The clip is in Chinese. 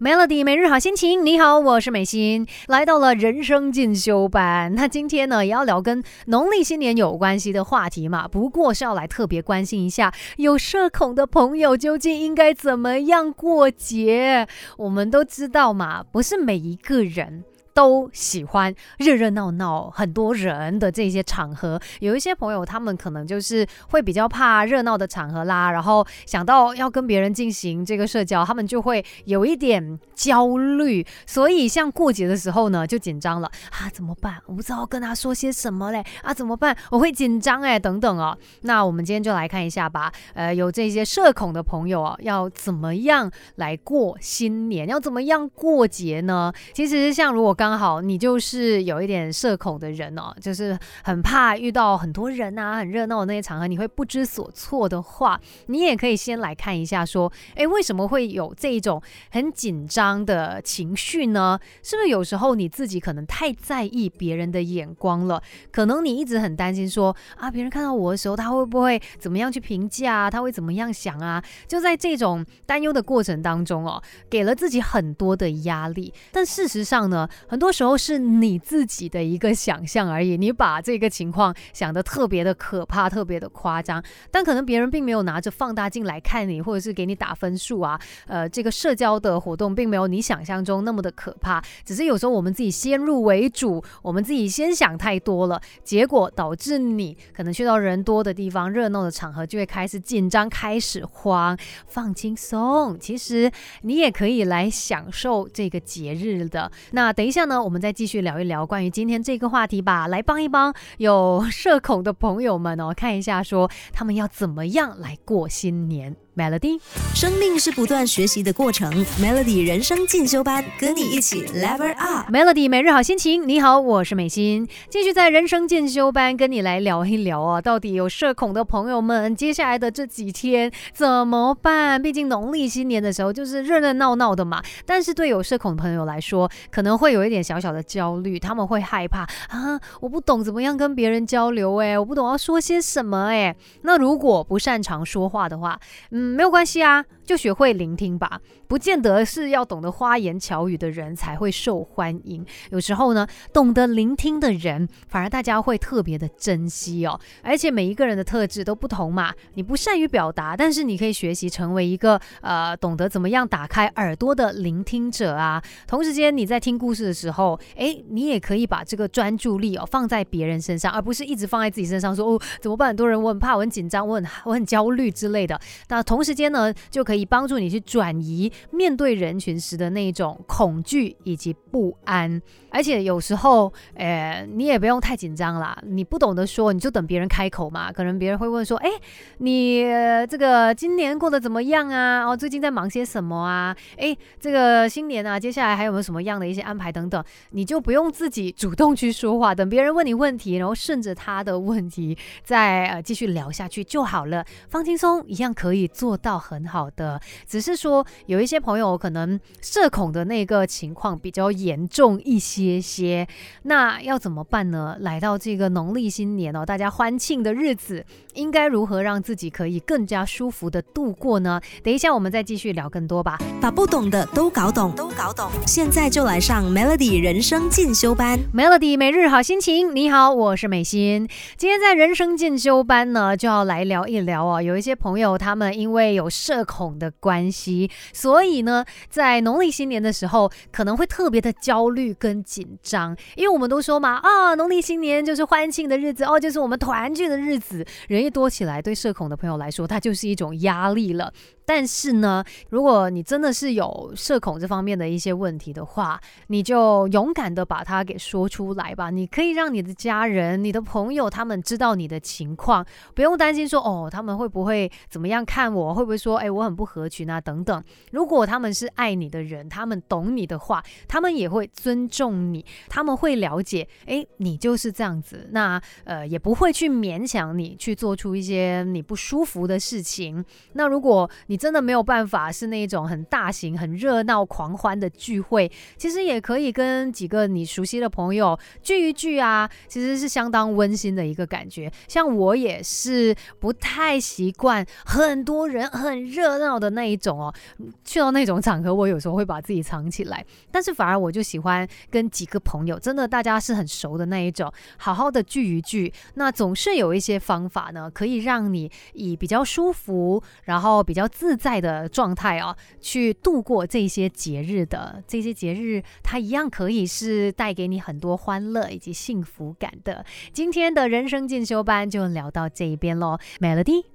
Melody 每日好心情，你好，我是美心，来到了人生进修班。那今天呢，也要聊跟农历新年有关系的话题嘛，不过是要来特别关心一下有社恐的朋友究竟应该怎么样过节。我们都知道嘛，不是每一个人。都喜欢热热闹闹、很多人的这些场合。有一些朋友，他们可能就是会比较怕热闹的场合啦，然后想到要跟别人进行这个社交，他们就会有一点焦虑。所以，像过节的时候呢，就紧张了啊，怎么办？我不知道跟他说些什么嘞啊，怎么办？我会紧张哎，等等哦。那我们今天就来看一下吧。呃，有这些社恐的朋友啊，要怎么样来过新年？要怎么样过节呢？其实，像如果刚刚好，你就是有一点社恐的人哦，就是很怕遇到很多人啊、很热闹的那些场合，你会不知所措的话，你也可以先来看一下，说，哎，为什么会有这一种很紧张的情绪呢？是不是有时候你自己可能太在意别人的眼光了？可能你一直很担心说，啊，别人看到我的时候，他会不会怎么样去评价啊？他会怎么样想啊？就在这种担忧的过程当中哦，给了自己很多的压力。但事实上呢？很多时候是你自己的一个想象而已，你把这个情况想得特别的可怕，特别的夸张，但可能别人并没有拿着放大镜来看你，或者是给你打分数啊。呃，这个社交的活动并没有你想象中那么的可怕，只是有时候我们自己先入为主，我们自己先想太多了，结果导致你可能去到人多的地方、热闹的场合，就会开始紧张、开始慌。放轻松，其实你也可以来享受这个节日的。那等一下。呢，我们再继续聊一聊关于今天这个话题吧，来帮一帮有社恐的朋友们哦，看一下说他们要怎么样来过新年。Melody，生命是不断学习的过程。Melody 人生进修班，跟你一起 Level Up。Melody 每日好心情，你好，我是美心，继续在人生进修班跟你来聊一聊啊，到底有社恐的朋友们，接下来的这几天怎么办？毕竟农历新年的时候就是热热闹闹的嘛。但是对有社恐的朋友来说，可能会有一点小小的焦虑，他们会害怕啊，我不懂怎么样跟别人交流，哎，我不懂要说些什么，哎，那如果不擅长说话的话，嗯。没有关系啊，就学会聆听吧。不见得是要懂得花言巧语的人才会受欢迎，有时候呢，懂得聆听的人反而大家会特别的珍惜哦。而且每一个人的特质都不同嘛，你不善于表达，但是你可以学习成为一个呃懂得怎么样打开耳朵的聆听者啊。同时间你在听故事的时候，哎，你也可以把这个专注力哦放在别人身上，而不是一直放在自己身上，说哦怎么办？很多人我很怕，我很紧张，我很我很焦虑之类的。那同同时间呢，就可以帮助你去转移面对人群时的那种恐惧以及不安。而且有时候，呃，你也不用太紧张啦。你不懂得说，你就等别人开口嘛。可能别人会问说：“哎，你这个今年过得怎么样啊？哦，最近在忙些什么啊？哎，这个新年啊，接下来还有没有什么样的一些安排等等？”你就不用自己主动去说话，等别人问你问题，然后顺着他的问题再呃继续聊下去就好了，放轻松一样。可以做做到很好的，只是说有一些朋友可能社恐的那个情况比较严重一些些，那要怎么办呢？来到这个农历新年哦，大家欢庆的日子，应该如何让自己可以更加舒服的度过呢？等一下我们再继续聊更多吧，把不懂的都搞懂，搞懂。现在就来上 Melody 人生进修班，Melody 每日好心情。你好，我是美心，今天在人生进修班呢，就要来聊一聊哦，有一些朋友他。们因为有社恐的关系，所以呢，在农历新年的时候可能会特别的焦虑跟紧张，因为我们都说嘛，啊，农历新年就是欢庆的日子哦，就是我们团聚的日子，人一多起来，对社恐的朋友来说，它就是一种压力了。但是呢，如果你真的是有社恐这方面的一些问题的话，你就勇敢的把它给说出来吧。你可以让你的家人、你的朋友他们知道你的情况，不用担心说哦，他们会不会怎么样看我，会不会说哎我很不合群啊等等。如果他们是爱你的人，他们懂你的话，他们也会尊重你，他们会了解哎你就是这样子，那呃也不会去勉强你去做出一些你不舒服的事情。那如果你你真的没有办法是那种很大型、很热闹、狂欢的聚会，其实也可以跟几个你熟悉的朋友聚一聚啊，其实是相当温馨的一个感觉。像我也是不太习惯很多人、很热闹的那一种哦，去到那种场合，我有时候会把自己藏起来，但是反而我就喜欢跟几个朋友，真的大家是很熟的那一种，好好的聚一聚。那总是有一些方法呢，可以让你以比较舒服，然后比较自在的状态哦，去度过这些节日的。这些节日，它一样可以是带给你很多欢乐以及幸福感的。今天的人生进修班就聊到这一边喽，Melody。